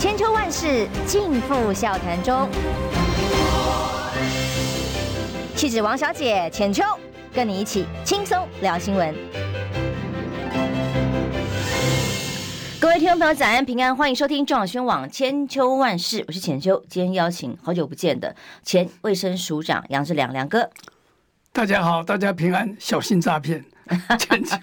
千秋万世尽付笑谈中。气质王小姐浅秋，跟你一起轻松聊新闻。各位听众朋友，早安平安，欢迎收听中广宣网千秋万世，我是浅秋。今天邀请好久不见的前卫生署长杨志良，良哥。大家好，大家平安，小心诈骗。浅秋，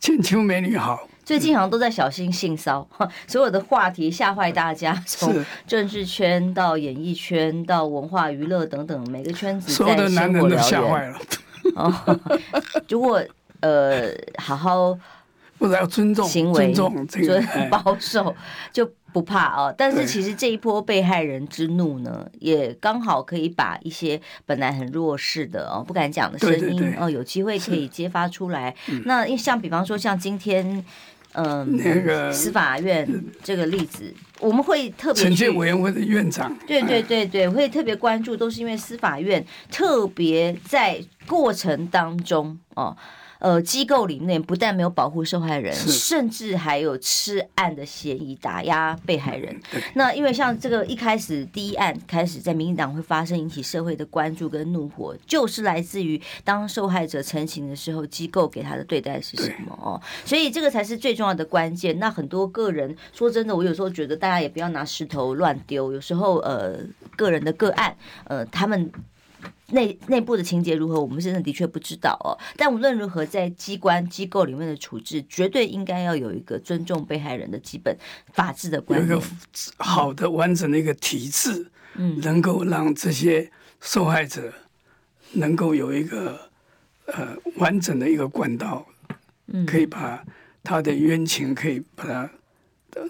浅秋美女好。最近好像都在小心性骚，所有的话题吓坏大家，从政治圈到演艺圈到文化娱乐等等，每个圈子所有的男人都吓坏了。哦，如果呃好好或者要尊重行为，尊重这个保守就。不怕哦，但是其实这一波被害人之怒呢，也刚好可以把一些本来很弱势的哦不敢讲的声音哦，有机会可以揭发出来。那像比方说像今天嗯那个司法院这个例子，我们会特别惩戒委员会的院长，对对对对，会特别关注，都是因为司法院特别在过程当中哦。呃，机构里面不但没有保护受害人，甚至还有吃案的嫌疑，打压被害人。那因为像这个一开始第一案开始在民进党会发生引起社会的关注跟怒火，就是来自于当受害者成型的时候，机构给他的对待是什么哦？所以这个才是最重要的关键。那很多个人说真的，我有时候觉得大家也不要拿石头乱丢。有时候呃，个人的个案呃，他们。内内部的情节如何，我们现在的确不知道哦。但无论如何，在机关机构里面的处置，绝对应该要有一个尊重被害人的基本法治的观念，有一个好的完整的一个体制，嗯，能够让这些受害者能够有一个呃完整的一个管道，嗯，可以把他的冤情可以把它的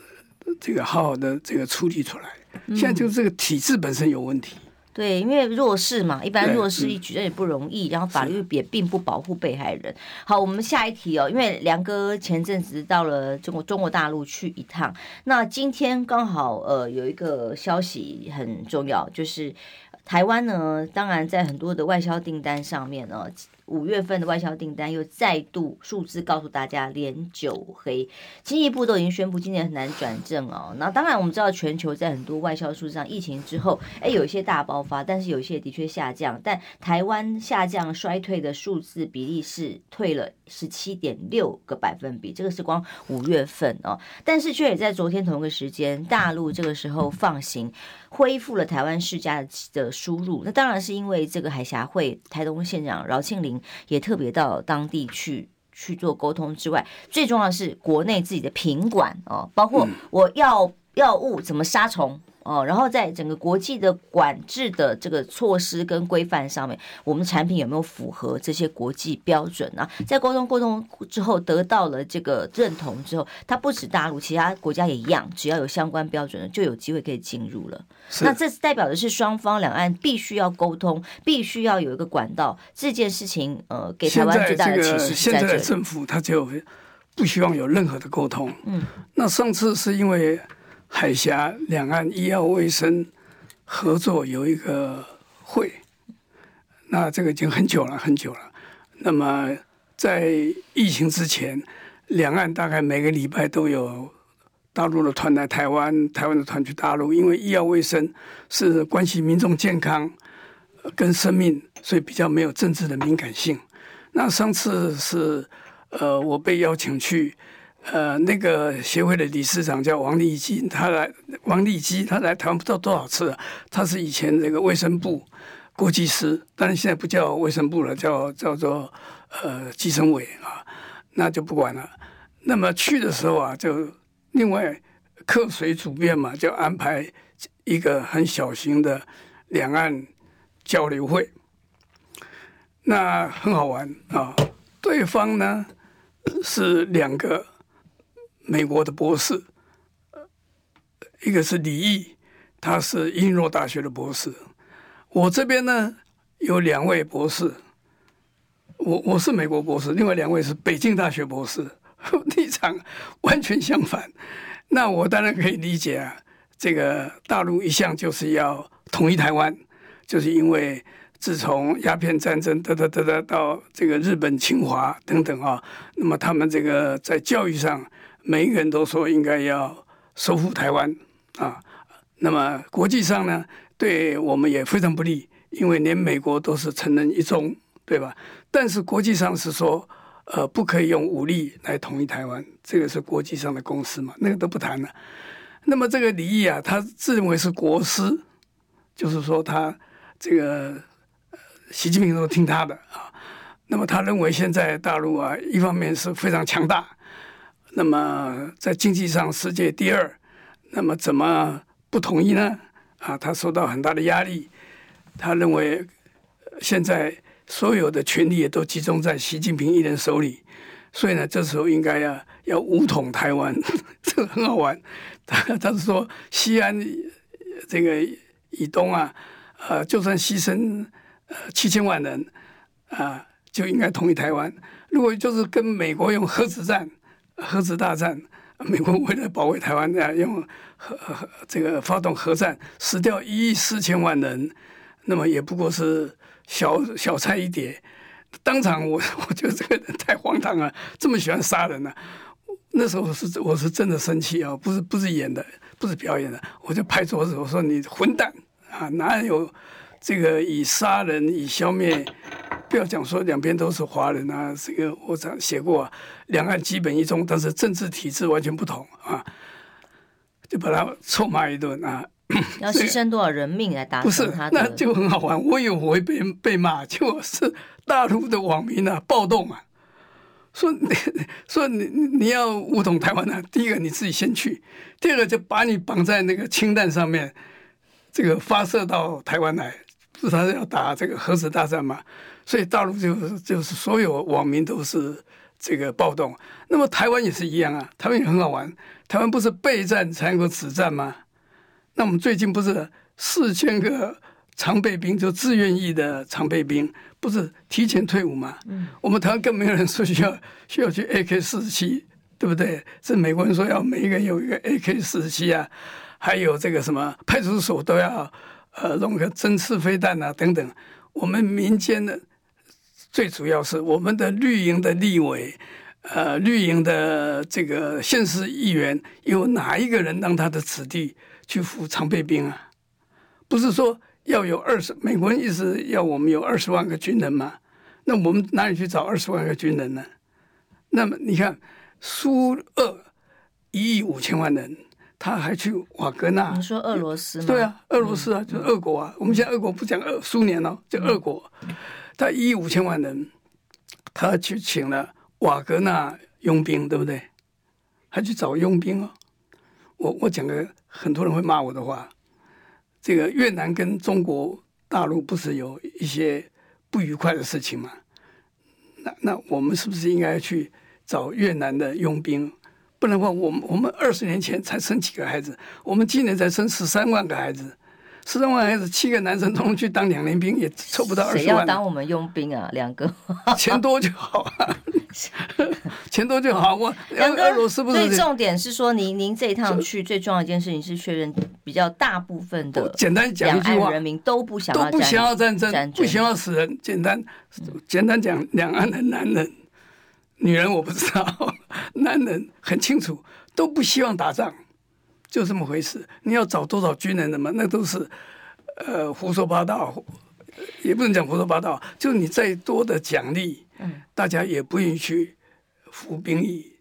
这个好好的这个处理出来。现在就是这个体制本身有问题。对，因为弱势嘛，一般弱势一举，证也不容易。然后法律也并不保护被害人。好，我们下一题哦，因为梁哥前阵子到了中国中国大陆去一趟，那今天刚好呃有一个消息很重要，就是台湾呢，当然在很多的外销订单上面呢。五月份的外销订单又再度数字告诉大家连九黑，经济部都已经宣布今年很难转正哦。那当然我们知道全球在很多外销数字上，疫情之后，哎，有一些大爆发，但是有一些的确下降。但台湾下降衰退的数字比例是退了十七点六个百分比，这个是光五月份哦。但是却也在昨天同一个时间，大陆这个时候放行。恢复了台湾世家的输入，那当然是因为这个海峡会，台东县长饶庆林也特别到当地去去做沟通之外，最重要的是国内自己的品管哦，包括我药药物怎么杀虫。哦，然后在整个国际的管制的这个措施跟规范上面，我们产品有没有符合这些国际标准呢？在沟通沟通之后，得到了这个认同之后，它不止大陆，其他国家也一样，只要有相关标准的，就有机会可以进入了。那这代表的是双方两岸必须要沟通，必须要有一个管道。这件事情，呃，给台湾最大的启示是在这里。现在政府他就不希望有任何的沟通。嗯，那上次是因为。海峡两岸医药卫生合作有一个会，那这个已经很久了，很久了。那么在疫情之前，两岸大概每个礼拜都有大陆的团来台湾，台湾的团去大陆，因为医药卫生是关系民众健康跟生命，所以比较没有政治的敏感性。那上次是呃，我被邀请去。呃，那个协会的理事长叫王立基，他来王立基，他来台湾不知道多少次了。他是以前那个卫生部国技师，但是现在不叫卫生部了，叫叫做呃计生委啊，那就不管了。那么去的时候啊，就另外客随主便嘛，就安排一个很小型的两岸交流会，那很好玩啊。对方呢是两个。美国的博士，一个是李毅，他是英诺大学的博士。我这边呢有两位博士，我我是美国博士，另外两位是北京大学博士，立场完全相反。那我当然可以理解啊，这个大陆一向就是要统一台湾，就是因为自从鸦片战争得得得得到这个日本侵华等等啊，那么他们这个在教育上。每一个人都说应该要收复台湾啊。那么国际上呢，对我们也非常不利，因为连美国都是承认一中，对吧？但是国际上是说，呃，不可以用武力来统一台湾，这个是国际上的共识嘛，那个都不谈了。那么这个李毅啊，他自认为是国师，就是说他这个习近平都听他的啊。那么他认为现在大陆啊，一方面是非常强大，那么在经济上世界第二，那么怎么？不同意呢？啊，他受到很大的压力。他认为现在所有的权力也都集中在习近平一人手里，所以呢，这时候应该要要武统台湾，这个很好玩。他他是说，西安这个以东啊，呃，就算牺牲呃七千万人啊，就应该统一台湾。如果就是跟美国用核子战、核子大战。美国为了保卫台湾，啊，用核核这个发动核战，死掉一亿四千万人，那么也不过是小小菜一碟。当场我 我觉得这个人太荒唐了，这么喜欢杀人呢，那时候是我是真的生气啊，不是不是演的，不是表演的，我就拍桌子，我说你混蛋啊！哪有这个以杀人以消灭？不要讲说两边都是华人啊，这个我讲写过啊，两岸基本一中，但是政治体制完全不同啊，就把他臭骂一顿啊。要牺牲多少人命来达成他的？不是，那就很好玩。我以为我会被被骂，结果是大陆的网民啊暴动啊，说你 说你你要武统台湾啊，第一个你自己先去，第二个就把你绑在那个氢弹上面，这个发射到台湾来，不是他是要打这个核子大战吗？所以大陆就是就是所有网民都是这个暴动，那么台湾也是一样啊，台湾也很好玩，台湾不是备战才能够止战吗？那我们最近不是四千个常备兵，就自愿役的常备兵，不是提前退伍吗？嗯，我们台湾更没有人说需要 需要去 AK 四十七，对不对？是美国人说要每一个人有一个 AK 四十七啊，还有这个什么派出所都要呃弄个针刺飞弹啊等等，我们民间的。最主要是我们的绿营的立委，呃，绿营的这个县市议员，有哪一个人让他的子弟去服常备兵啊？不是说要有二十，美国人意思要我们有二十万个军人吗？那我们哪里去找二十万个军人呢？那么你看，苏俄一亿五千万人，他还去瓦格纳？你说俄罗斯吗？对啊，俄罗斯啊，就是俄国啊。我们现在俄国不讲俄苏联了，就俄国。他一亿五千万人，他去请了瓦格纳佣兵，对不对？还去找佣兵哦。我我讲个很多人会骂我的话，这个越南跟中国大陆不是有一些不愉快的事情吗？那那我们是不是应该去找越南的佣兵？不然的话，我们我们二十年前才生几个孩子，我们今年才生十三万个孩子。十三万孩子，七个男生都去当两年兵，也凑不到二十万。谁要当我们佣兵啊？两个，钱多就好啊，钱多就好。我两个俄罗斯不是？所以重点是说，您您这一趟去最重要一件事情是确认，比较大部分的简单讲一句话，人民都不想要都不想要战争，不想要死人。简单简单讲，两岸的男人、女人我不知道，男人很清楚，都不希望打仗。就这么回事，你要找多少军人的嘛？那都是，呃，胡说八道，也不能讲胡说八道。就你再多的奖励，嗯大家也不愿意去服兵役。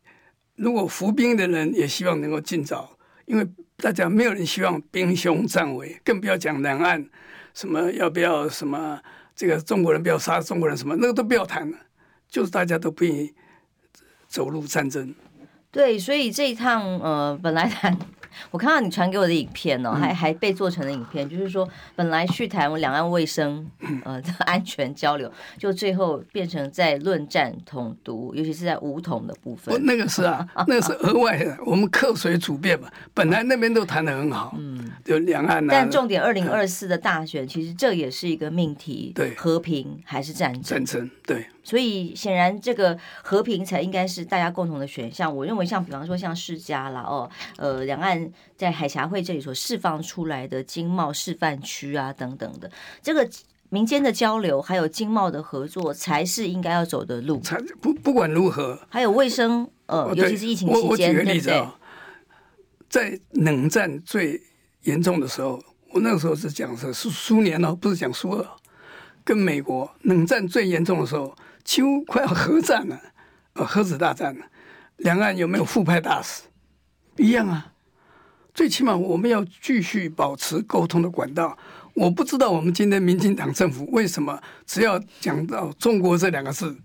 如果服兵的人也希望能够尽早，因为大家没有人希望兵凶战危，更不要讲两岸什么要不要什么这个中国人不要杀中国人什么，那个都不要谈了。就是大家都不愿意走入战争。对，所以这一趟呃，本来谈。我看到你传给我的影片哦，还还被做成了影片，就是说本来去谈两岸卫生呃的 安全交流，就最后变成在论战统独，尤其是在武统的部分。那个是啊，那个是额外的，我们客随主便嘛。本来那边都谈的很好，嗯，就两岸。但重点，二零二四的大选，其实这也是一个命题，对，和平还是战争？战争，对。所以显然，这个和平才应该是大家共同的选项。我认为，像比方说像世家啦，哦，呃，两岸在海峡会这里所释放出来的经贸示范区啊等等的，这个民间的交流还有经贸的合作，才是应该要走的路。才不不管如何，还有卫生，呃，尤其是疫情期间，举个例子啊，在冷战最严重的时候，我那个时候是讲的是苏联哦，不是讲苏俄，跟美国冷战最严重的时候，几乎快要核战了，呃，核子大战了。两岸有没有互派大使？一样啊。最起码我们要继续保持沟通的管道。我不知道我们今天民进党政府为什么只要讲到中国这两个字，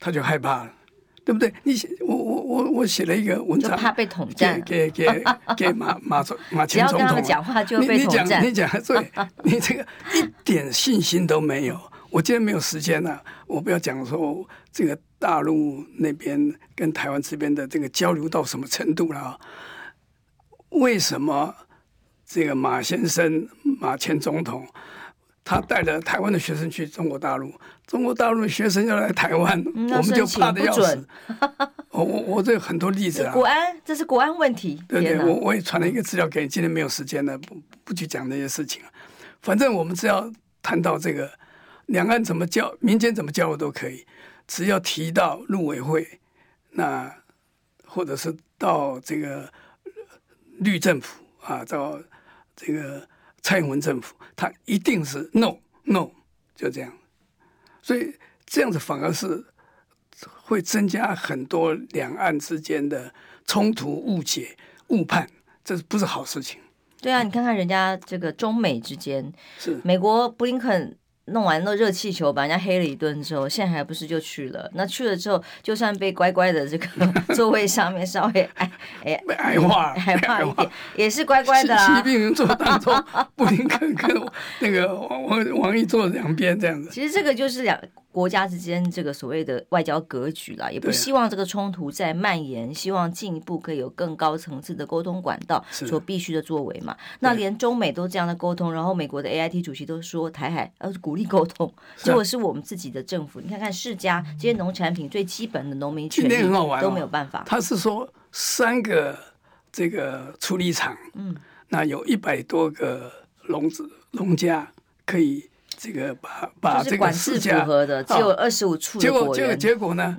他就害怕了。对不对？你写我我我我写了一个文章，怕被统战，给给给给马马总马前总统，他们讲话就被统战。你讲对，你这个一点信心都没有。我今天没有时间了，我不要讲说这个大陆那边跟台湾这边的这个交流到什么程度了啊？为什么这个马先生马前总统？他带着台湾的学生去中国大陆，中国大陆的学生要来台湾，嗯、我们就怕的要死。我我我这有很多例子啊。国安，这是国安问题。对对，我我也传了一个资料给你，今天没有时间了，不不去讲那些事情了。反正我们只要谈到这个两岸怎么交，民间怎么交我都可以，只要提到陆委会，那或者是到这个绿政府啊，到这个。蔡英文政府，他一定是 no no，就这样，所以这样子反而是会增加很多两岸之间的冲突、误解、误判，这不是好事情。对啊，你看看人家这个中美之间，是美国布林肯。弄完那热气球，把人家黑了一顿之后，现在还不是就去了？那去了之后，就算被乖乖的这个 座位上面稍微矮哎矮化矮化一点，也是乖乖的啊。习近平坐当中，布林肯跟那个王王王毅坐两边这样子。其实这个就是两。国家之间这个所谓的外交格局啦，也不希望这个冲突再蔓延，希望进一步可以有更高层次的沟通管道所必须的作为嘛。那连中美都这样的沟通，然后美国的 AIT 主席都说台海呃鼓励沟通，结果是我们自己的政府，你看看世家这些农产品最基本的农民权利都没有办法。他是说三个这个处理厂，嗯，那有一百多个农子农家可以。这个把把这个世家符合的只有二十五处，结果结果结果呢？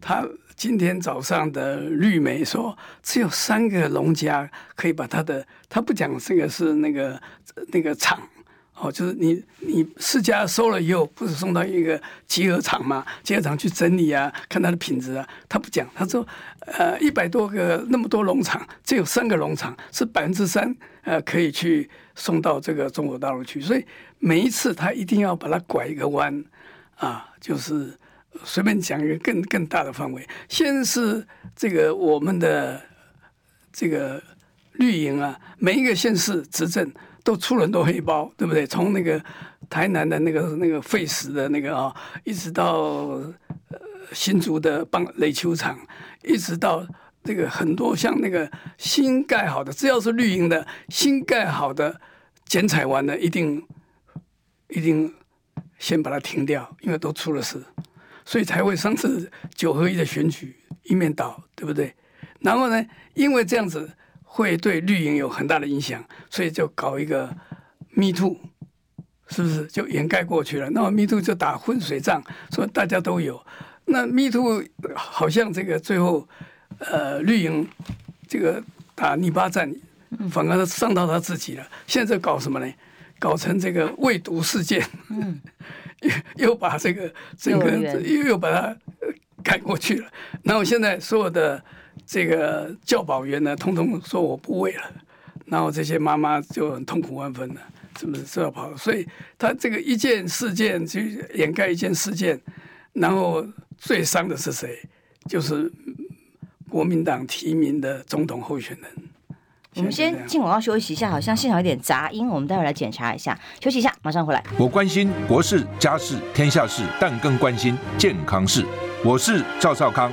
他今天早上的绿媒说，只有三个农家可以把他的，他不讲这个是那个那个厂哦，就是你你四家收了以后，不是送到一个集合厂吗？集合厂去整理啊，看它的品质啊，他不讲，他说呃一百多个那么多农场，只有三个农场是百分之三呃可以去送到这个中国大陆去，所以。每一次他一定要把它拐一个弯，啊，就是随便讲一个更更大的范围。先是这个我们的这个绿营啊，每一个县市执政都出了很多黑包，对不对？从那个台南的那个那个废石的那个啊，一直到新竹的棒垒球场，一直到这个很多像那个新盖好的，只要是绿营的新盖好的剪彩完了，一定。一定先把它停掉，因为都出了事，所以才会上次九合一的选举一面倒，对不对？然后呢，因为这样子会对绿营有很大的影响，所以就搞一个 Me Too，是不是就掩盖过去了？那么 Me Too 就打浑水仗，说大家都有。那 Me Too 好像这个最后，呃，绿营这个打泥巴战，反而伤到他自己了。现在搞什么呢？搞成这个未毒事件，嗯，又又把这个整个又又把它盖过去了。然后现在所有的这个教保员呢，通通说我不喂了。然后这些妈妈就很痛苦万分了，是不是？是要跑。所以他这个一件事件去掩盖一件事件，然后最伤的是谁？就是国民党提名的总统候选人。我们先进广告休息一下，好像现场有点杂音，我们待会儿来检查一下。休息一下，马上回来。我关心国事、家事、天下事，但更关心健康事。我是赵少康，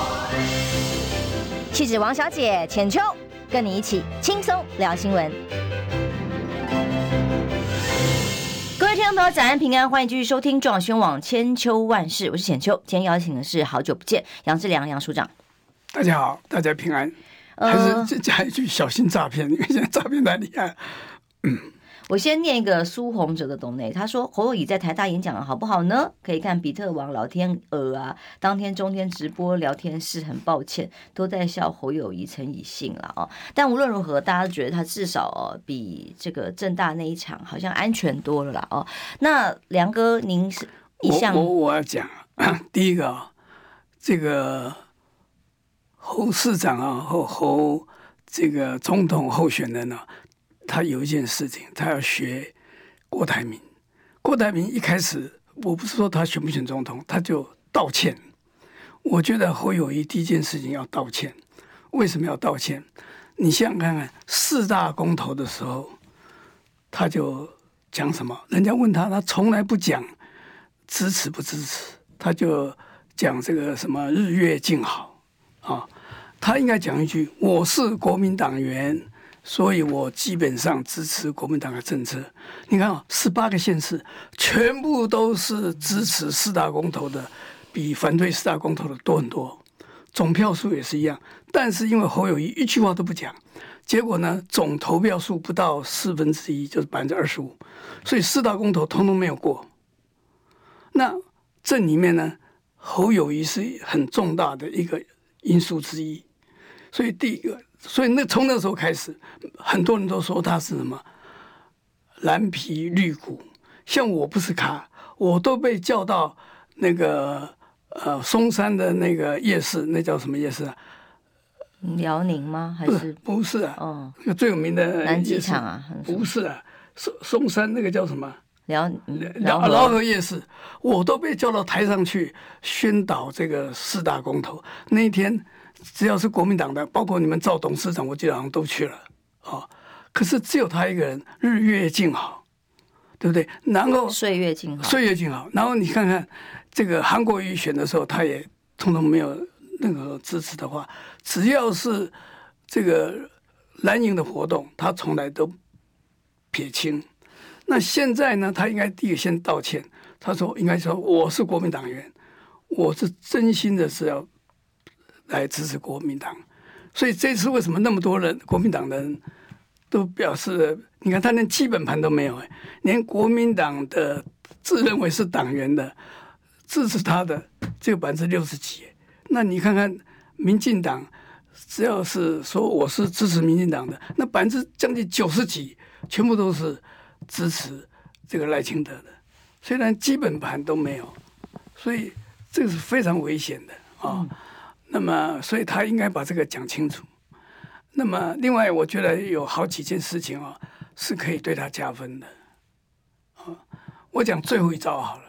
气质王小姐浅秋，跟你一起轻松聊新闻。各位听众朋友，早安平安，欢迎继续收听中广新闻网千秋万事，我是浅秋。今天邀请的是好久不见杨志良杨署长。大家好，大家平安。还是加一句小心诈骗，因为现在诈骗太厉害。嗯。我先念一个苏宏哲的抖内，他说侯友宜在台大演讲好不好呢？可以看比特王老天鹅啊，当天中天直播聊天室，很抱歉都在笑侯友宜陈以信了哦。但无论如何，大家都觉得他至少哦比这个政大那一场好像安全多了啦哦。那梁哥，您是一向我我我要讲第一个啊，这个侯市长啊和侯这个总统候选人呢。他有一件事情，他要学郭台铭。郭台铭一开始，我不是说他选不选总统，他就道歉。我觉得侯友宜第一件事情要道歉。为什么要道歉？你想想看看，四大公投的时候，他就讲什么？人家问他，他从来不讲支持不支持，他就讲这个什么日月静好啊。他应该讲一句：“我是国民党员。”所以我基本上支持国民党的政策。你看啊，十八个县市全部都是支持四大公投的，比反对四大公投的多很多，总票数也是一样。但是因为侯友谊一句话都不讲，结果呢，总投票数不到四分之一，就是百分之二十五，所以四大公投通通没有过。那这里面呢，侯友谊是很重大的一个因素之一。所以第一个。所以那从那时候开始，很多人都说他是什么蓝皮绿骨。像我不是咖，我都被叫到那个呃松山的那个夜市，那叫什么夜市啊？辽宁吗？还是不是啊？哦，那个最有名的南机场啊？不是啊，松松山那个叫什么？辽辽辽河夜市，我都被叫到台上去宣导这个四大公投。那一天。只要是国民党的，包括你们赵董事长，我记得好像都去了啊。可是只有他一个人，日月静好，对不对？然后岁月静好，岁月静好。然后你看看这个韩国瑜选的时候，他也通通没有任何支持的话。只要是这个蓝营的活动，他从来都撇清。那现在呢，他应该第一先道歉。他说应该说我是国民党员，我是真心的是要。来支持国民党，所以这次为什么那么多人国民党的人都表示？你看他连基本盘都没有，哎，连国民党的自认为是党员的支持他的只有百分之六十几。那你看看民进党，只要是说我是支持民进党的，那百分之将近九十几全部都是支持这个赖清德的，虽然基本盘都没有，所以这个是非常危险的啊。那么，所以他应该把这个讲清楚。那么，另外，我觉得有好几件事情啊，是可以对他加分的。啊，我讲最后一招好了。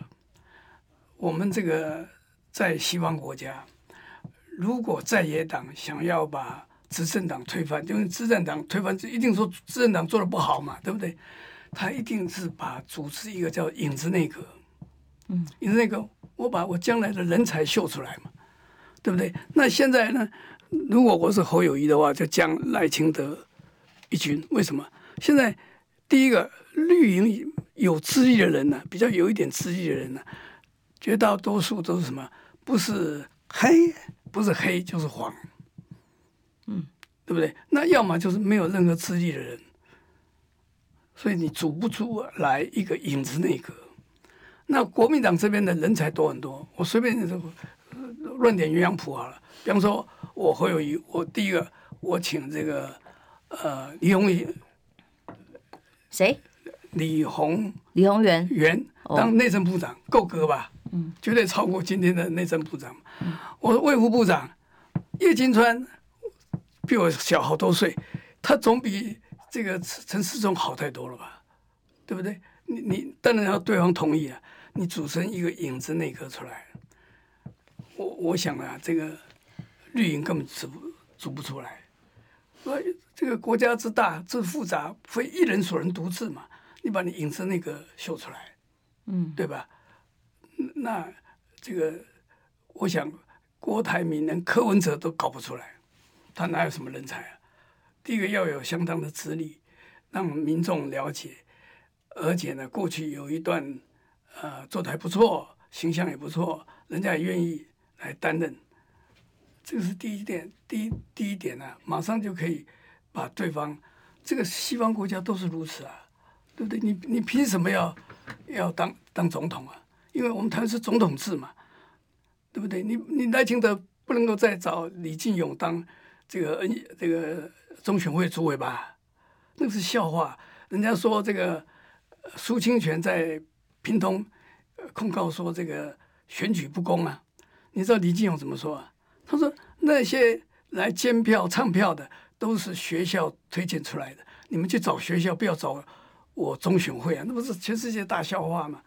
我们这个在西方国家，如果在野党想要把执政党推翻，因为执政党推翻就一定说执政党做的不好嘛，对不对？他一定是把组织一个叫影子内阁。嗯，影子内阁，我把我将来的人才秀出来嘛。对不对？那现在呢？如果我是侯友谊的话，就将赖清德一军。为什么？现在第一个绿营有资历的人呢，比较有一点资历的人呢，绝大多数都是什么？不是黑，不是黑就是黄。嗯，对不对？那要么就是没有任何资历的人，所以你组不出来一个影子内阁。那国民党这边的人才多很多，我随便说。乱点鸳鸯谱好了，比方说，我会有一，我第一个我请这个呃李鸿源，谁？李鸿李鸿源源当内政部长够格吧？嗯，绝对超过今天的内政部长。嗯，我卫副部长叶金川比我小好多岁，他总比这个陈世忠好太多了吧？对不对？你你当然要对方同意啊，你组成一个影子内阁出来。我我想啊，这个绿营根本组不组不出来。所以这个国家之大之复杂，非一人所能独治嘛。你把你影子那个秀出来，嗯，对吧？那这个我想郭台铭连柯文哲都搞不出来，他哪有什么人才啊？第一个要有相当的资历，让民众了解，而且呢，过去有一段呃做的还不错，形象也不错，人家也愿意来担任。这个是第一点，第一第一点呢、啊，马上就可以把对方，这个西方国家都是如此啊，对不对？你你凭什么要要当当总统啊？因为我们台湾是总统制嘛，对不对？你你赖清德不能够再找李进勇当这个 N 这个中选会主委吧？那是笑话。人家说这个苏清泉在屏东控告说这个选举不公啊，你知道李进勇怎么说啊？他说那些来监票唱票的都是学校推荐出来的，你们去找学校，不要找我中选会啊，那不是全世界大笑话吗？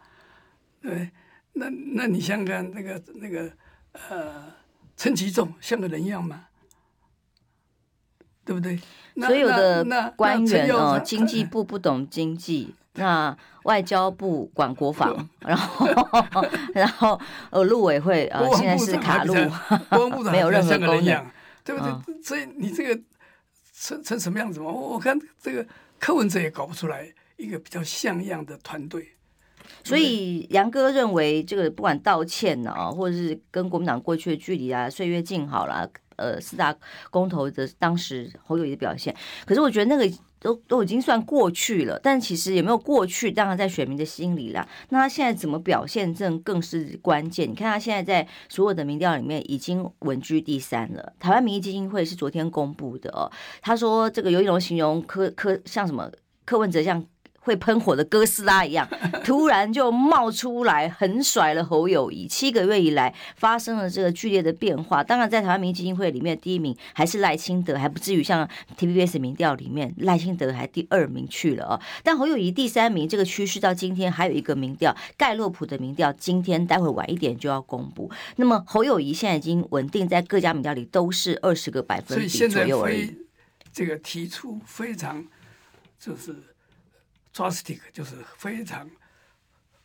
对，那那你想想看，那个那个呃，陈其仲像个人一样吗？对不对？所有的官员哦，经济 部不懂经济，那外交部管国防，然后然后呃，陆委会呃，现在是卡路，国防部长没有任何功能，对不对？所以你这个成成什么样子嘛？我看这个柯文哲也搞不出来一个比较像样的团队。所以杨哥认为，这个不管道歉呢，啊，或者是跟国民党过去的距离啊，岁月静好了，呃，四大公投的当时侯友谊的表现，可是我觉得那个都都已经算过去了。但其实也没有过去，当然在选民的心里啦。那他现在怎么表现，这更是关键。你看他现在在所有的民调里面已经稳居第三了。台湾民意基金会是昨天公布的哦，他说这个游盈隆形容柯柯像什么柯文哲像。会喷火的哥斯拉一样，突然就冒出来，横甩了侯友谊。七个月以来发生了这个剧烈的变化。当然，在台湾民意基金会里面，第一名还是赖清德，还不至于像 TVBS 民调里面赖清德还第二名去了哦。但侯友谊第三名，这个趋势到今天还有一个民调，盖洛普的民调，今天待会晚一点就要公布。那么侯友谊现在已经稳定在各家民调里都是二十个百分比左右而已。这个提出非常就是。Drastic 就是非常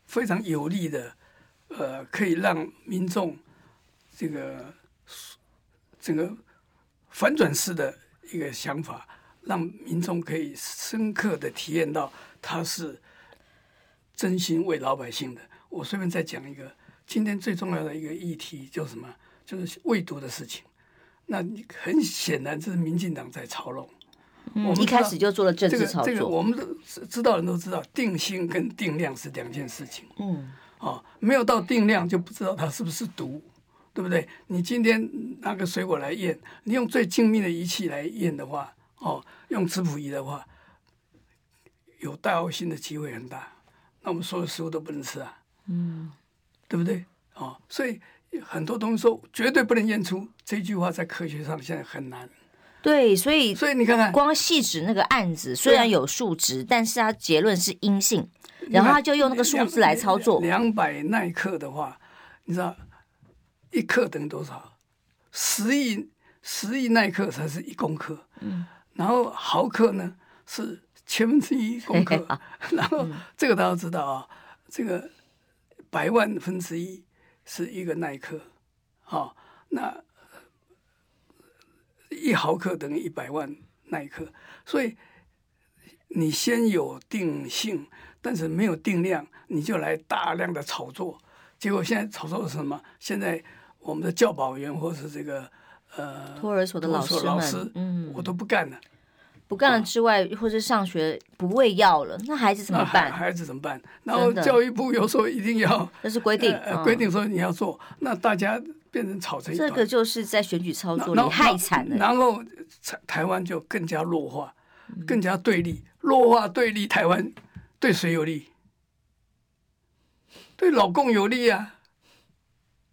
非常有力的，呃，可以让民众这个这个反转式的一个想法，让民众可以深刻的体验到他是真心为老百姓的。我随便再讲一个，今天最重要的一个议题就什么？就是喂毒的事情。那你很显然这是民进党在操弄。嗯、一开始就做了政治操作。这个这个我们都知道，人都知道，定性跟定量是两件事情。嗯，哦，没有到定量就不知道它是不是毒，对不对？你今天拿个水果来验，你用最精密的仪器来验的话，哦，用质谱仪的话，有带药性的机会很大。那我们所有食物都不能吃啊，嗯，对不对？哦，所以很多东西说绝对不能验出这句话，在科学上现在很难。对，所以所以你看看，光细指那个案子虽然有数值，但是它结论是阴性，然后他就用那个数字来操作。两百耐克的话，你知道一克等于多少？十亿十亿耐克才是一公克，嗯，然后毫克呢是千分之一公克，然后这个大家知道啊，这个百万分之一是一个耐克，好，那。一毫克等于一百万奈克，所以你先有定性，但是没有定量，你就来大量的炒作，结果现在炒作是什么？现在我们的教保员或是这个呃托儿所的老师们，嗯，我都不干了，不干了之外，或者上学不喂药了，那孩子怎么办？孩子怎么办？然后教育部有时候一定要，这是规定，呃，规定说你要做，那大家。变成炒成一这个就是在选举操作里太惨了。然后台台湾就更加弱化，更加对立，弱化对立。台湾对谁有利？对老共有利啊，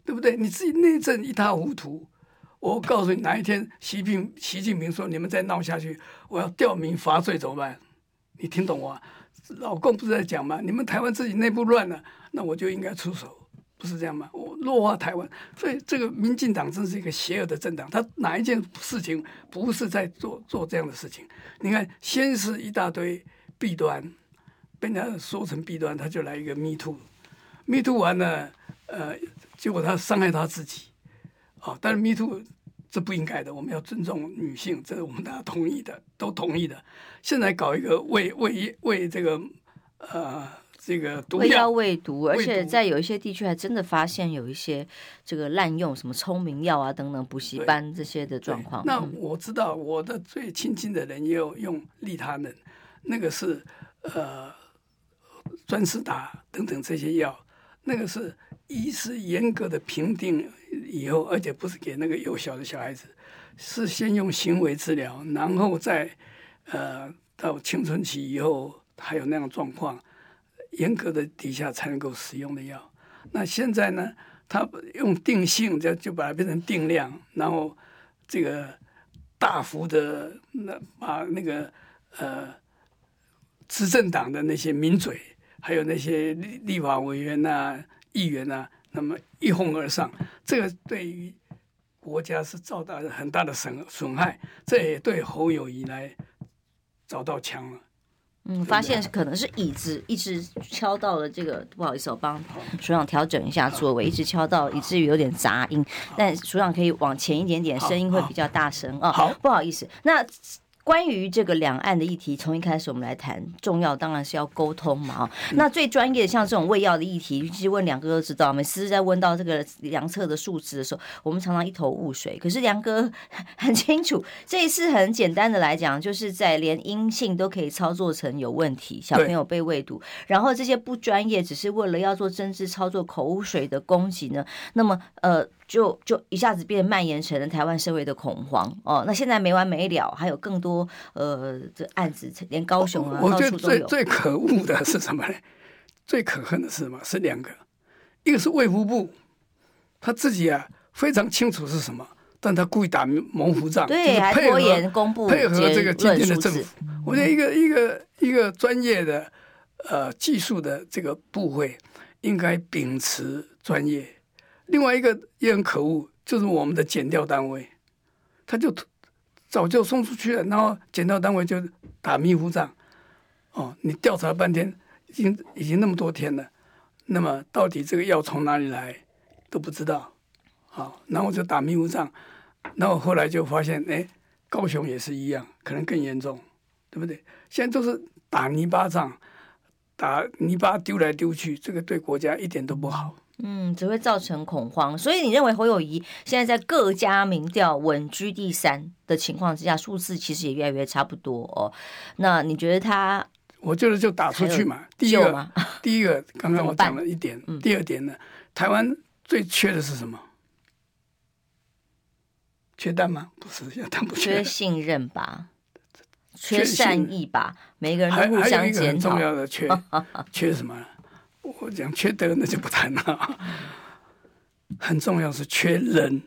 对不对？你自己内政一塌糊涂。我告诉你，哪一天习近习近平说你们再闹下去，我要吊民伐罪怎么办？你听懂我？老共不是在讲吗？你们台湾自己内部乱了，那我就应该出手。不是这样吗？我弱化台湾，所以这个民进党真是一个邪恶的政党。他哪一件事情不是在做做这样的事情？你看，先是一大堆弊端，被人家说成弊端，他就来一个 Me Too，Me Too 完了，呃，结果他伤害他自己，啊、但是 Me Too 这不应该的，我们要尊重女性，这是我们大家同意的，都同意的。现在搞一个为为为这个呃这个毒药喂毒，而且在有一些地区还真的发现有一些这个滥用什么聪明药啊等等补习班这些的状况。那我知道我的最亲近的人也有用利他能，那个是呃专思达等等这些药，那个是医师严格的评定。以后，而且不是给那个幼小的小孩子，是先用行为治疗，然后再呃到青春期以后还有那样状况，严格的底下才能够使用的药。那现在呢，他用定性就就把它变成定量，然后这个大幅的那把那个呃执政党的那些名嘴，还有那些立立法委员呐、议员呐、那么一哄而上，这个对于国家是造成很大的损损害，这也对侯友宜来找到枪了。嗯，发现可能是椅子一直敲到了这个，不好意思，我帮署长调整一下座位，一直敲到以至于有点杂音，但署长可以往前一点点，声音会比较大声啊。好，不好意思，那。关于这个两岸的议题，从一开始我们来谈，重要当然是要沟通嘛。那最专业的像这种喂药的议题，其实问梁哥都知道，每次在问到这个量测的数值的时候，我们常常一头雾水。可是梁哥很清楚，这一次很简单的来讲，就是在连阴性都可以操作成有问题，小朋友被喂毒，然后这些不专业只是为了要做政治操作口水的攻击呢，那么呃。就就一下子变蔓延成了台湾社会的恐慌哦，那现在没完没了，还有更多呃这案子，连高雄啊，我觉得最最可恶的是什么呢？最可恨的是什么？是两个，一个是卫福部，他自己啊非常清楚是什么，但他故意打模糊仗，对，还拖延公布配合这个今天的政府。我觉得一个一个一个专业的呃技术的这个部会应该秉持专业。另外一个也很可恶，就是我们的检调单位，他就早就送出去了，然后检调单位就打迷糊仗。哦，你调查半天，已经已经那么多天了，那么到底这个药从哪里来都不知道，好，然后就打迷糊仗，然后后来就发现，哎，高雄也是一样，可能更严重，对不对？现在都是打泥巴仗，打泥巴丢来丢去，这个对国家一点都不好。嗯，只会造成恐慌，所以你认为侯友谊现在在各家民调稳居第三的情况之下，数字其实也越来越差不多哦。那你觉得他？我觉得就打出去嘛。第一个，第一个，刚刚我讲了一点。嗯、第二点呢，台湾最缺的是什么？缺蛋吗？不是，要蛋不缺。缺信任吧？缺善意吧？每个人都互相检讨。还有一个重要的缺，缺什么？我讲缺德那就不谈了，很重要是缺人。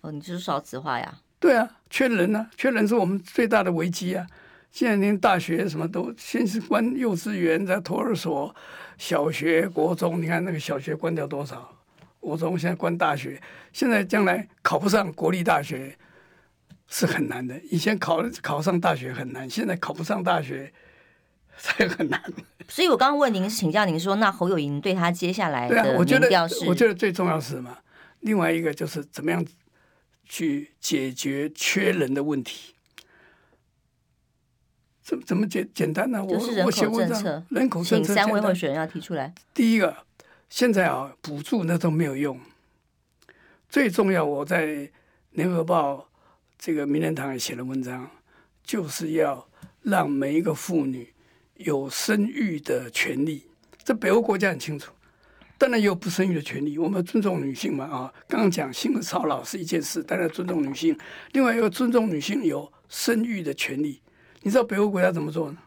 哦，你就是少子化呀？对啊，缺人啊，缺人是我们最大的危机啊！现在连大学什么都先是关幼稚园，在托儿所、小学、国中，你看那个小学关掉多少？国中现在关大学，现在将来考不上国立大学是很难的。以前考考上大学很难，现在考不上大学。这个很难，所以我刚刚问您，请教您说，那侯友宜对他接下来的民调是？我觉得，我觉得最重要是什么？另外一个就是怎么样去解决缺人的问题？怎怎么简简单呢、啊？我就是人口政策，人口政策，请三位候选人要提出来。第一个，现在啊，补助那都没有用。最重要，我在联合报这个名人堂也写了文章，就是要让每一个妇女。有生育的权利，这北欧国家很清楚。当然也有不生育的权利，我们尊重女性嘛啊。刚刚讲性骚扰是一件事，当然尊重女性。另外一个尊重女性有生育的权利。你知道北欧国家怎么做呢？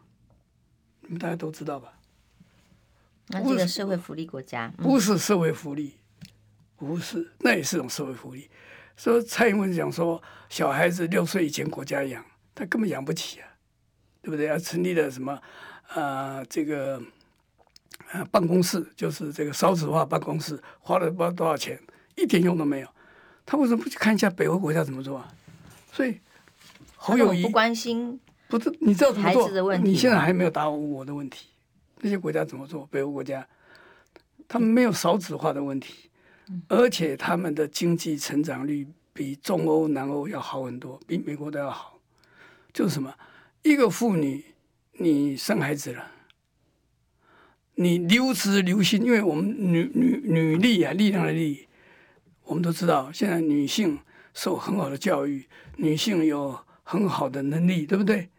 你们大家都知道吧？那这个社会福利国家不是社会福利，不是，那也是种社会福利。所以蔡英文讲说，小孩子六岁以前国家养，他根本养不起啊，对不对？要成立了什么？啊、呃，这个呃，办公室就是这个少子化办公室，花了不知道多少钱，一点用都没有。他为什么不去看一下北欧国家怎么做啊？所以侯友谊不关心，不是你知道怎么做？孩子的问题，你现在还没有答我我的问题。那些国家怎么做？北欧国家，他们没有少子化的问题，而且他们的经济成长率比中欧、南欧要好很多，比美国都要好。就是什么？一个妇女，你生孩子了，你留职留薪，因为我们女女女力啊，力量的力，我们都知道，现在女性受很好的教育，女性有很好的能力，对不对？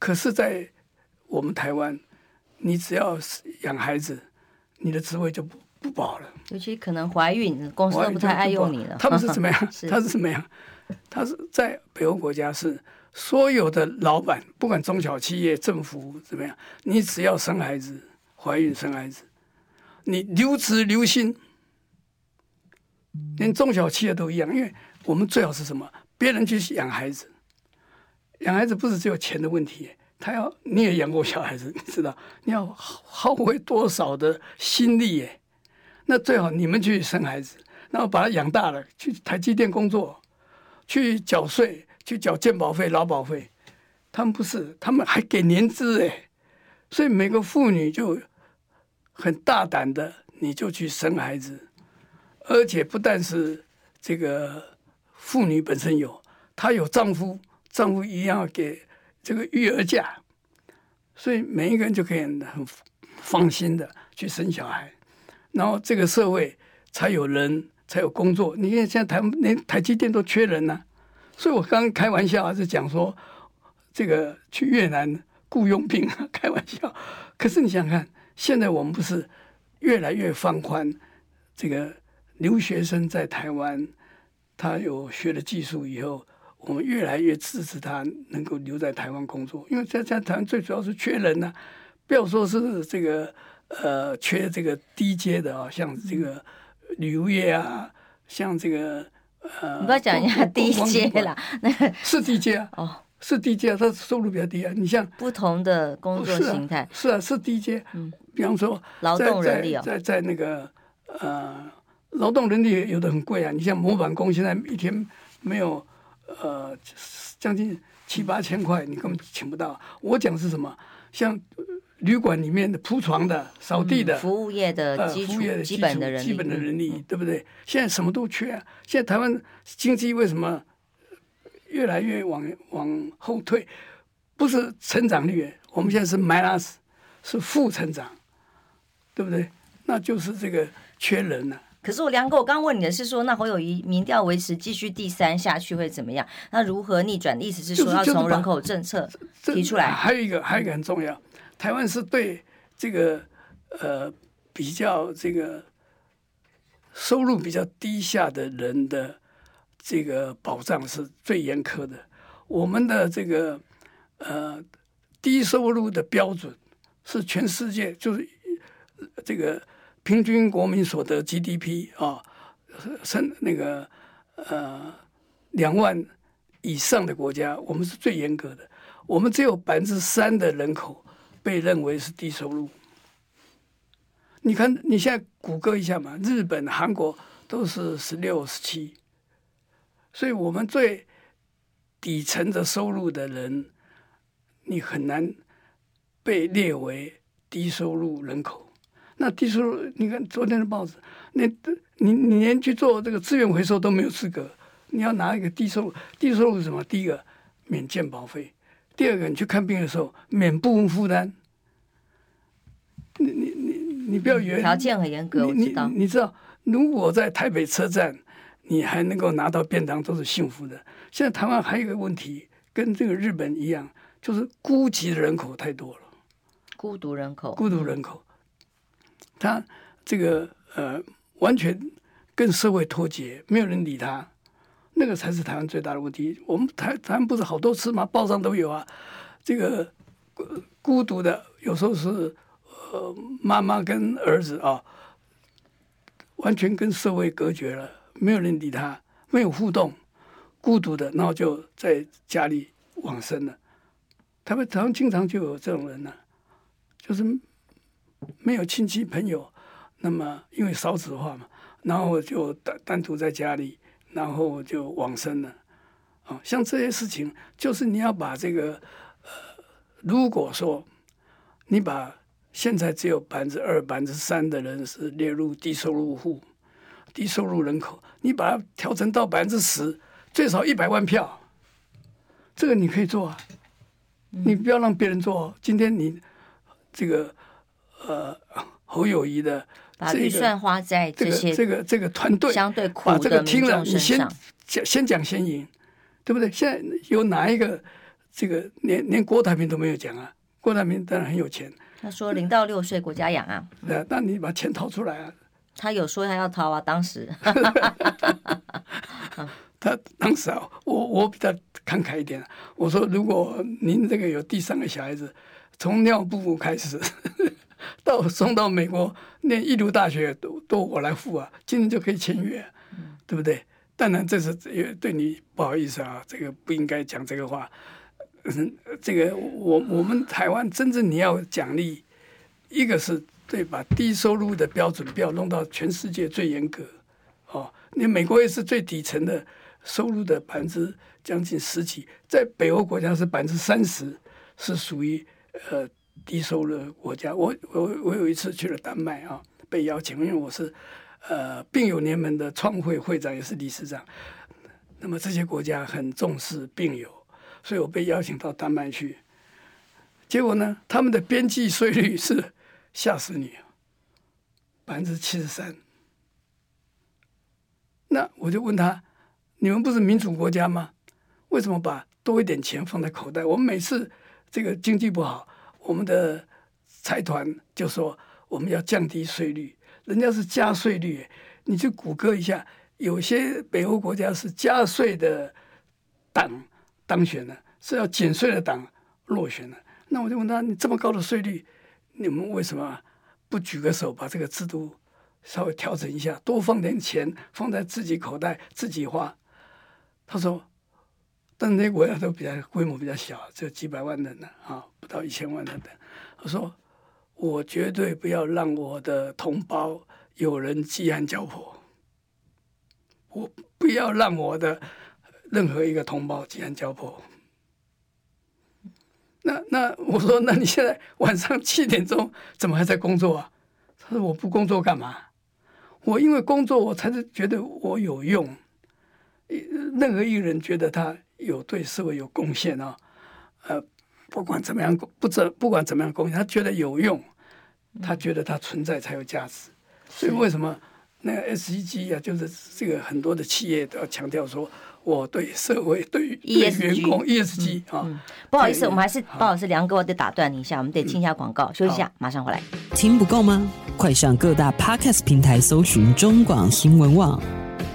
可是，在我们台湾，你只要养孩子，你的职位就不不保了。尤其可能怀孕，公司都不太爱用你了。他们是怎么样？他是怎么样？他是在北欧国家是。所有的老板，不管中小企业、政府怎么样，你只要生孩子、怀孕生孩子，你留职留薪，连中小企业都一样。因为我们最好是什么？别人去养孩子，养孩子不是只有钱的问题，他要你也养过小孩子，你知道你要耗费多少的心力耶？那最好你们去生孩子，然后把他养大了，去台积电工作，去缴税。去缴健保费、劳保费，他们不是，他们还给年资哎，所以每个妇女就很大胆的，你就去生孩子，而且不但是这个妇女本身有，她有丈夫，丈夫一样给这个育儿假，所以每一个人就可以很放心的去生小孩，然后这个社会才有人才有工作。你看现在台连台积电都缺人呢、所以我刚刚开玩笑是讲说，这个去越南雇佣兵，开玩笑。可是你想看，现在我们不是越来越放宽这个留学生在台湾，他有学了技术以后，我们越来越支持他能够留在台湾工作，因为在在台湾最主要是缺人呢、不要说是这个呃缺这个低阶的啊，像这个旅游业啊，像这个。呃，你不要讲人家低阶啦，那 个 是低阶啊，哦，是低阶啊，他收入比较低啊。你像不同的工作形态，是啊，是低阶。嗯，比方说劳动人力啊，在在那个呃，劳动人力有的很贵啊。你像模板工，现在一天没有呃将近七八千块，你根本请不到。我讲是什么？像。旅馆里面的铺床的、扫地的、嗯、服务业的基础、呃、基本的人力、基本的人力，对不对？现在什么都缺啊！现在台湾经济为什么越来越往往后退？不是成长率，我们现在是 minus，是负成长，对不对？那就是这个缺人了、啊。可是我梁哥，我刚刚问你的是说，那侯友谊民调维持继续第三下去会怎么样？那如何逆转？意思是说要从人口政策提出来。还有一个，还有一个很重要。台湾是对这个呃比较这个收入比较低下的人的这个保障是最严苛的。我们的这个呃低收入的标准是全世界就是这个平均国民所得 GDP 啊，是那个呃两万以上的国家，我们是最严格的。我们只有百分之三的人口。被认为是低收入。你看，你现在谷歌一下嘛，日本、韩国都是十六、十七，所以我们最底层的收入的人，你很难被列为低收入人口。那低收入，你看昨天的报纸，那你你连去做这个资源回收都没有资格，你要拿一个低收入，低收入是什么？第一个免健保费。第二个，你去看病的时候免部分负担。你你你你不要以为条件很严格，我知道。你知道，如果在台北车站，你还能够拿到便当，都是幸福的。现在台湾还有一个问题，跟这个日本一样，就是孤寂的人口太多了。孤独人口，孤独人口，他这个呃，完全跟社会脱节，没有人理他。那个才是台湾最大的问题。我们台台湾不是好多次吗？报上都有啊。这个孤独的，有时候是呃妈妈跟儿子啊，完全跟社会隔绝了，没有人理他，没有互动，孤独的，然后就在家里往生了。台湾台湾经常就有这种人呢、就是没有亲戚朋友，那么因为少子化嘛，然后就单单独在家里。然后就往生了，啊，像这些事情，就是你要把这个，呃，如果说你把现在只有百分之二、百分之三的人是列入低收入户、低收入人口，你把它调整到百分之十，最少一百万票，这个你可以做啊，你不要让别人做。今天你这个呃侯友谊的、这个、把预算花在这些这个这个团队相对苦的这个听了，你先讲先讲先赢，对不对？现在有哪一个这个连连郭台铭都没有讲啊？郭台铭当然很有钱，他说零到六岁国家养啊，对啊，那你把钱掏出来啊。他有说他要掏啊，当时。他当时啊，我我比较慷慨一点，我说如果您这个有第三个小孩子，从尿布开始 到送到美国念一流大学都都我来付啊，今天就可以签约，对不对？当然这是也对你不好意思啊，这个不应该讲这个话。嗯，这个我我们台湾真正你要奖励，一个是。对，把低收入的标准不要弄到全世界最严格，哦，你美国也是最底层的收入的百分之将近十几，在北欧国家是百分之三十，是属于呃低收入国家。我我我有一次去了丹麦啊，被邀请，因为我是呃病友联盟的创会会长，也是理事长。那么这些国家很重视病友，所以我被邀请到丹麦去。结果呢，他们的边际税率是。吓死你！百分之七十三。那我就问他：“你们不是民主国家吗？为什么把多一点钱放在口袋？”我们每次这个经济不好，我们的财团就说我们要降低税率，人家是加税率。你去谷歌一下，有些北欧国家是加税的党当选了，是要减税的党落选了。那我就问他：“你这么高的税率？”你们为什么不举个手，把这个制度稍微调整一下，多放点钱放在自己口袋自己花？他说：“但那些国家都比较规模比较小，只有几百万人呢，啊，不到一千万人的。”他说：“我绝对不要让我的同胞有人饥寒交迫，我不要让我的任何一个同胞饥寒交迫。”那那我说，那你现在晚上七点钟怎么还在工作啊？他说我不工作干嘛？我因为工作，我才是觉得我有用。任何一个人觉得他有对社会有贡献啊，呃，不管怎么样，不怎不管怎么样贡献，他觉得有用，他觉得他存在才有价值。所以为什么那个 SEG 啊，就是这个很多的企业都要强调说。我对社会、对员工 ESG 啊，不好意思，我们还是不好意思，梁哥，我得打断你一下，我们得听一下广告，休息一下，马上回来。听不够吗？快上各大 Podcast 平台搜寻中广新闻网，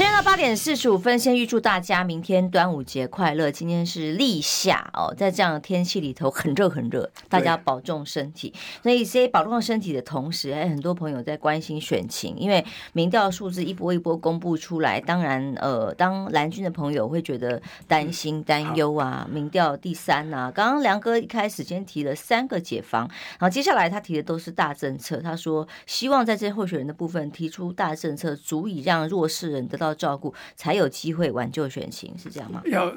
时间到八点四十五分，先预祝大家明天端午节快乐。今天是立夏哦，在这样的天气里头很热很热，大家保重身体。所以在保重身体的同时，还有很多朋友在关心选情，因为民调数字一波一波公布出来，当然呃，当蓝军的朋友会觉得担心担忧啊。民调第三啊，刚刚梁哥一开始先提了三个解方，然后接下来他提的都是大政策。他说希望在这些候选人的部分提出大政策，足以让弱势人得到照顾才有机会挽救选情，是这样吗？要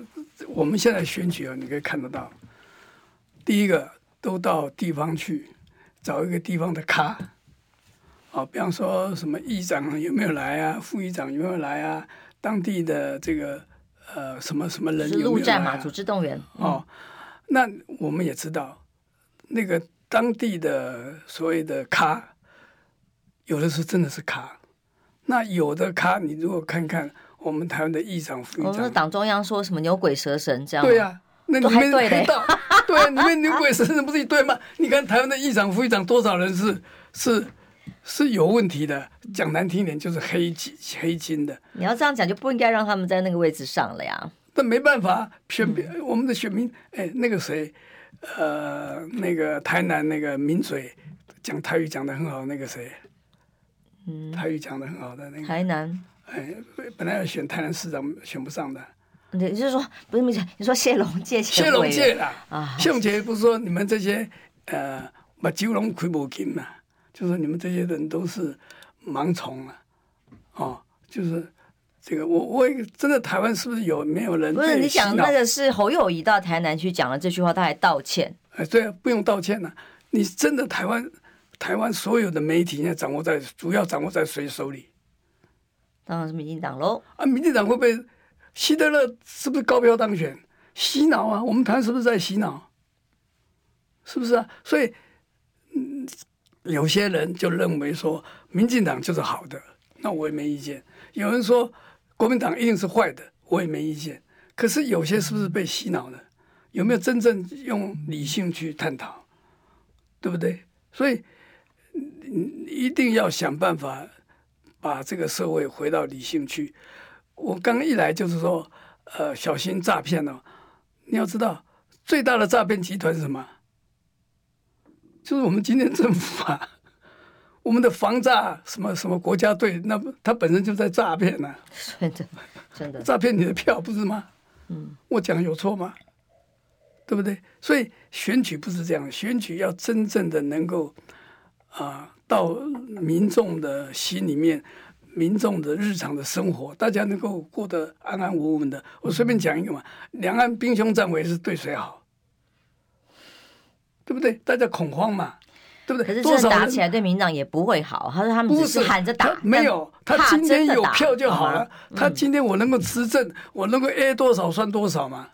我们现在选举啊，你可以看得到，第一个都到地方去找一个地方的咖，啊，比方说什么议长有没有来啊，副议长有没有来啊，当地的这个呃什么什么人有没有来啊？陆战嘛，组织动员。哦，那我们也知道，那个当地的所谓的咖，有的时候真的是咖。那有的咖，你如果看看我们台湾的议长、副议长，我们党中央说什么牛鬼蛇神这样？对呀、啊，那你们对的，对啊，你们牛鬼蛇神不是一对吗？你看台湾的议长、副议长多少人是是是有问题的？讲难听一点，就是黑金黑金的。你要这样讲，就不应该让他们在那个位置上了呀。但没办法，选民、嗯、我们的选民，哎，那个谁，呃，那个台南那个名嘴讲台语讲的很好，那个谁。嗯，台语讲的很好的那个台南，哎，本来要选台南市长，选不上的。对，就是说不是没讲，你说谢龙介，谢龙介啊，谢龙介不是说你们这些呃把九龙亏不金嘛，就是你们这些人都是盲从啊，哦，就是这个我我真的台湾是不是有没有人？不是你讲那个是侯友宜到台南去讲了这句话，他还道歉。哎，对啊，不用道歉了，啊。你真的台湾台湾所有的媒体现在掌握在主要掌握在谁手里？当然是民进党喽。啊，民进党会不会希特勒是不是高票当选？洗脑啊！我们台湾是不是在洗脑？是不是啊？所以，嗯，有些人就认为说民进党就是好的，那我也没意见。有人说国民党一定是坏的，我也没意见。可是有些是不是被洗脑的？有没有真正用理性去探讨？对不对？所以，一定要想办法把这个社会回到理性去。我刚一来就是说，呃，小心诈骗哦。你要知道，最大的诈骗集团是什么？就是我们今天政府啊，我们的防诈什么什么国家队，那他本身就在诈骗呢。真的，真的诈骗你的票不是吗？嗯，我讲有错吗？对不对？所以选举不是这样，选举要真正的能够啊、呃，到民众的心里面。民众的日常的生活，大家能够过得安安稳稳的。我随便讲一个嘛，两岸兵凶战危是对谁好？对不对？大家恐慌嘛，对不对？可是这打起来对民党也不会好。他说他们只是喊着打，没有，他今天有票就好了。他今天我能够执政，我能够 A 多少算多少嘛，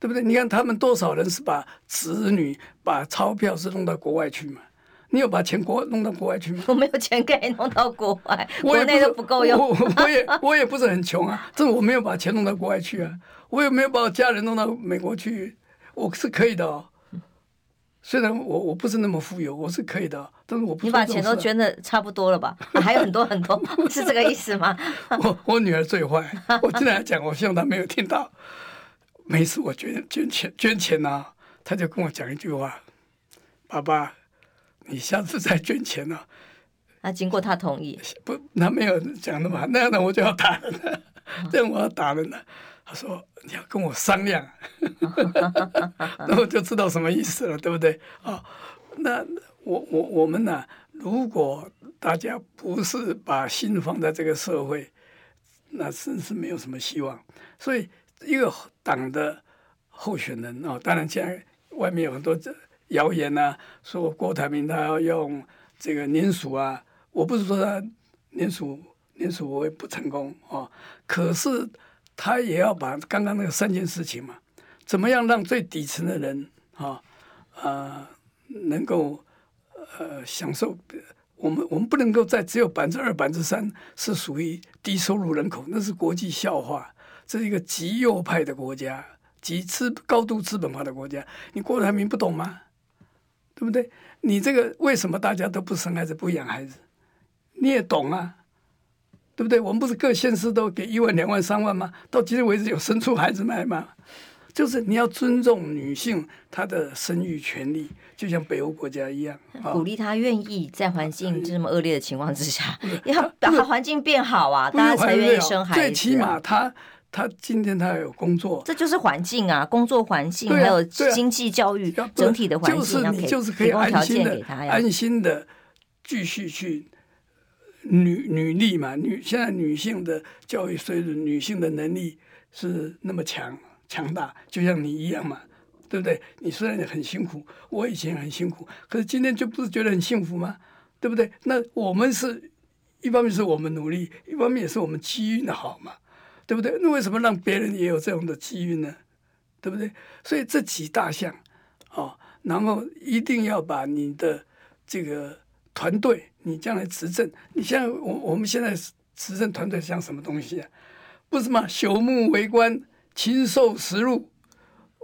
对不对？你看他们多少人是把子女、把钞票是弄到国外去嘛？你有把钱国弄到国外去吗？我没有钱可以弄到国外，国内都不够用。我我也我也不是很穷啊，这我没有把钱弄到国外去啊，我也没有把我家人弄到美国去，我是可以的哦。虽然我我不是那么富有，我是可以的哦，但是我不。你把钱都捐的差不多了吧？还有很多很多，是这个意思吗？我我女儿最坏，我经常讲，我希望她没有听到。每次我捐捐钱捐钱呢、啊，她就跟我讲一句话：“爸爸。”你下次再捐钱了，那经过他同意，不，他没有讲的嘛，那样的我就要打人了，这样我要打人了。他说你要跟我商量，那我就知道什么意思了，对不对？啊，那我我我们呢？如果大家不是把心放在这个社会，那真是没有什么希望。所以一个党的候选人啊，当然现在外面有很多这。谣言呐、啊，说郭台铭他要用这个联署啊，我不是说他联署联署我也不成功哦，可是他也要把刚刚那个三件事情嘛，怎么样让最底层的人啊啊、能够呃享受？我们我们不能够在只有百分之二百分之三是属于低收入人口，那是国际笑话，这是一个极右派的国家，极资高度资本化的国家，你郭台铭不懂吗？对不对？你这个为什么大家都不生孩子不养孩子？你也懂啊，对不对？我们不是各县市都给一万两万三万吗？到今天为止有生出孩子来吗？就是你要尊重女性她的生育权利，就像北欧国家一样，鼓励她愿意在环境这么恶劣的情况之下，要把环境变好啊，大家才愿意生孩子。最起码她。他今天他有工作，这就是环境啊，工作环境、啊、还有经济教育、啊、整体的环境，就是你就是可以安心的、安心的继续去女女力嘛，女现在女性的教育水准、女性的能力是那么强强大，就像你一样嘛，对不对？你虽然很辛苦，我以前很辛苦，可是今天就不是觉得很幸福吗？对不对？那我们是一方面是我们努力，一方面也是我们机运的好嘛。对不对？那为什么让别人也有这样的机遇呢？对不对？所以这几大项，哦，然后一定要把你的这个团队，你将来执政，你像我我们现在执政团队像什么东西啊？不是嘛？朽木为官，禽兽食入。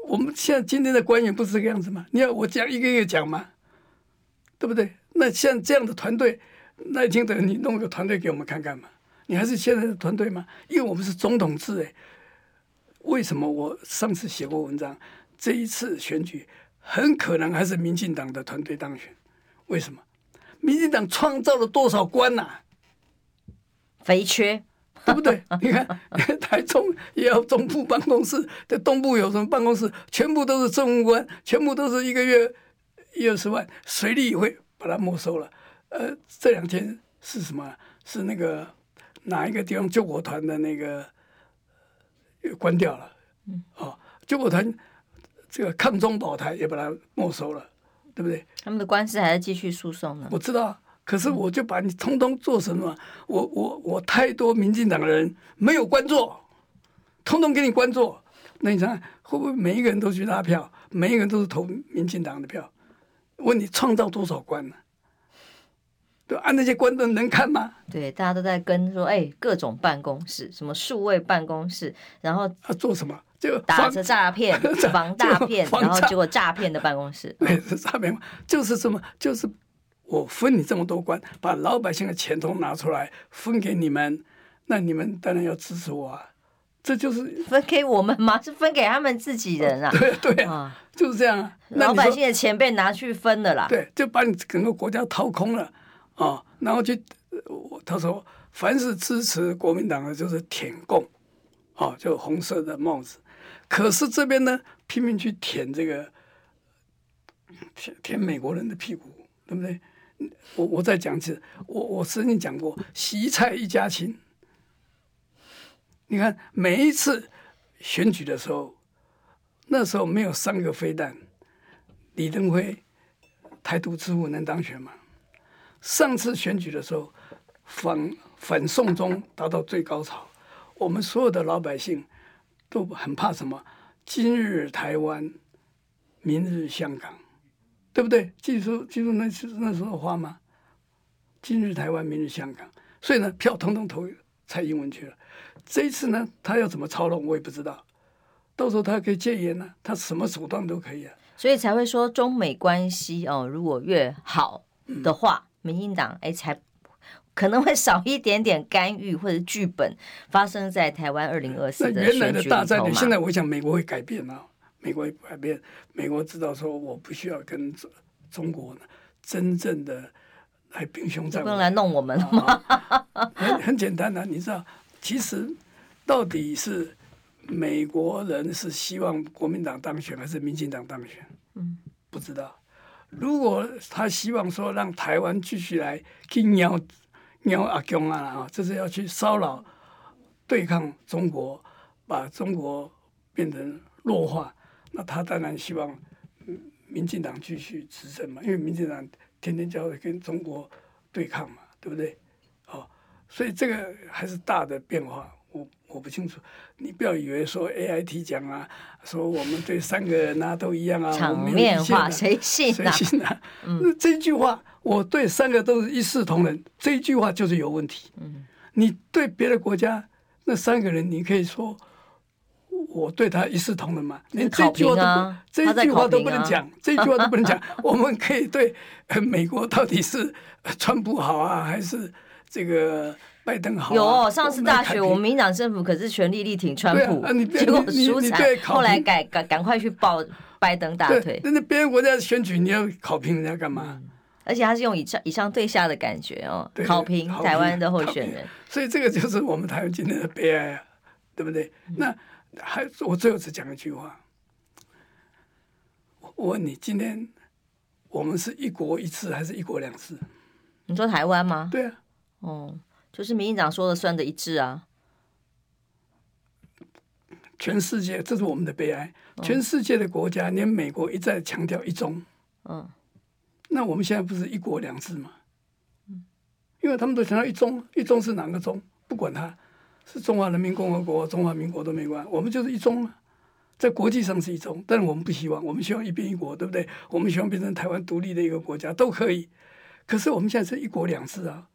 我们现在今天的官员不是这个样子吗？你要我讲一个一个讲吗？对不对？那像这样的团队，那听得你弄个团队给我们看看嘛？你还是现在的团队吗？因为我们是总统制哎。为什么我上次写过文章？这一次选举很可能还是民进党的团队当选。为什么？民进党创造了多少官呐、啊？肥缺，对不对？你看 台中也有中部办公室，在东部有什么办公室？全部都是政务官，全部都是一个月一二十万，随立会把它没收了。呃，这两天是什么？是那个哪一个地方救国团的那个关掉了？嗯，哦，救国团这个抗中保台也把它没收了，对不对？他们的官司还在继续诉讼呢。我知道，可是我就把你通通做什么？我我我太多民进党的人没有关做，通通给你关做。那你想会不会每一个人都去拉票？每一个人都是投民进党的票？问你创造多少官呢？对，按那些官都能看吗？对，大家都在跟说，哎，各种办公室，什么数位办公室，然后他做什么？就打着诈骗，防诈骗，然后结果诈骗的办公室，对，是诈骗，就是这么，就是我分你这么多官，把老百姓的钱都拿出来分给你们，那你们当然要支持我啊。这就是分给我们吗？是分给他们自己人啊？对对啊，就是这样啊。老百姓的钱被拿去分了啦。对，就把你整个国家掏空了啊！然后就他说，凡是支持国民党的，就是舔共啊，就红色的帽子。可是这边呢，拼命去舔这个舔舔美国人的屁股，对不对？我我再讲一次，我我曾经讲过，洗菜一家亲。你看每一次选举的时候，那时候没有三个飞弹，李登辉台独之父能当选吗？上次选举的时候，反反送中达到最高潮，我们所有的老百姓都很怕什么？今日台湾，明日香港，对不对？记住记住那是那时候的话吗？今日台湾，明日香港，所以呢，票统统投蔡英文去了。这一次呢，他要怎么操弄，我也不知道。到时候他可以戒严呢、啊，他什么手段都可以啊。所以才会说中美关系哦，如果越好的话，嗯、民进党哎才可能会少一点点干预或者剧本发生在台湾二零二四。原来的大战略，现在我想美国会改变啊，美国会改变。美国知道说，我不需要跟中中国真正的来兵凶战危，不用来弄我们了吗？很很简单的、啊，你知道。其实，到底是美国人是希望国民党当选还是民进党当选？嗯，不知道。如果他希望说让台湾继续来去鸟鸟阿公啊，这是要去骚扰、对抗中国，把中国变成弱化，那他当然希望民进党继续执政嘛，因为民进党天天就要跟中国对抗嘛，对不对？哦所以这个还是大的变化，我我不清楚。你不要以为说 A I T 讲啊，说我们对三个人啊都一样啊，场面话谁信谁信啊？那这句话，我对三个都是一视同仁，这一句话就是有问题。嗯，你对别的国家那三个人，你可以说我对他一视同仁嘛？连这句话都不，这句话都不能讲，这句话都不能讲。我们可以对美国到底是川普好啊，还是？这个拜登好、啊、有上次大选，我们民党政府可是全力力挺川普，啊、结果输惨，后来改赶赶快去抱拜登大腿。那那别人国家选举，你要考评人家干嘛、嗯？而且他是用以上以上对下的感觉哦，考评台湾的候选人。所以这个就是我们台湾今天的悲哀啊，对不对？嗯、那还我最后只讲一句话，我问你，今天我们是一国一次还是一国两次？你说台湾吗？对啊。哦，就是民进党说了算的一致啊！全世界，这是我们的悲哀。嗯、全世界的国家，连美国一再强调一中。嗯，那我们现在不是一国两制吗？嗯，因为他们都强调一中，一中是哪个中？不管它是中华人民共和国、中华民国都没关，我们就是一中啊，在国际上是一中，但是我们不希望，我们希望一边一国，对不对？我们希望变成台湾独立的一个国家都可以。可是我们现在是一国两制啊。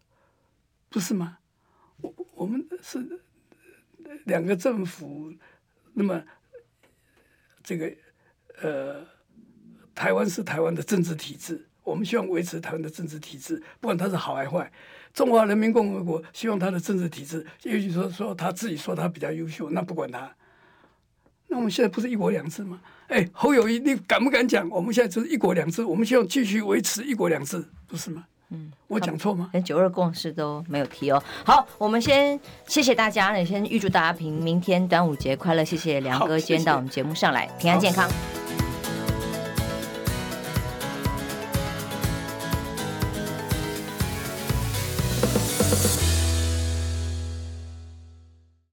不是吗？我我们是两个政府，那么这个呃，台湾是台湾的政治体制，我们希望维持台湾的政治体制，不管它是好还坏。中华人民共和国希望它的政治体制，也许说说他自己说他比较优秀，那不管他。那我们现在不是一国两制吗？哎，侯友谊，你敢不敢讲？我们现在就是一国两制，我们希望继续维持一国两制，不是吗？嗯，我讲错吗？连九二共识都没有提哦。好，我们先谢谢大家，也先预祝大家平明天端午节快乐。谢谢梁哥今天到我们节目上来，平安健康。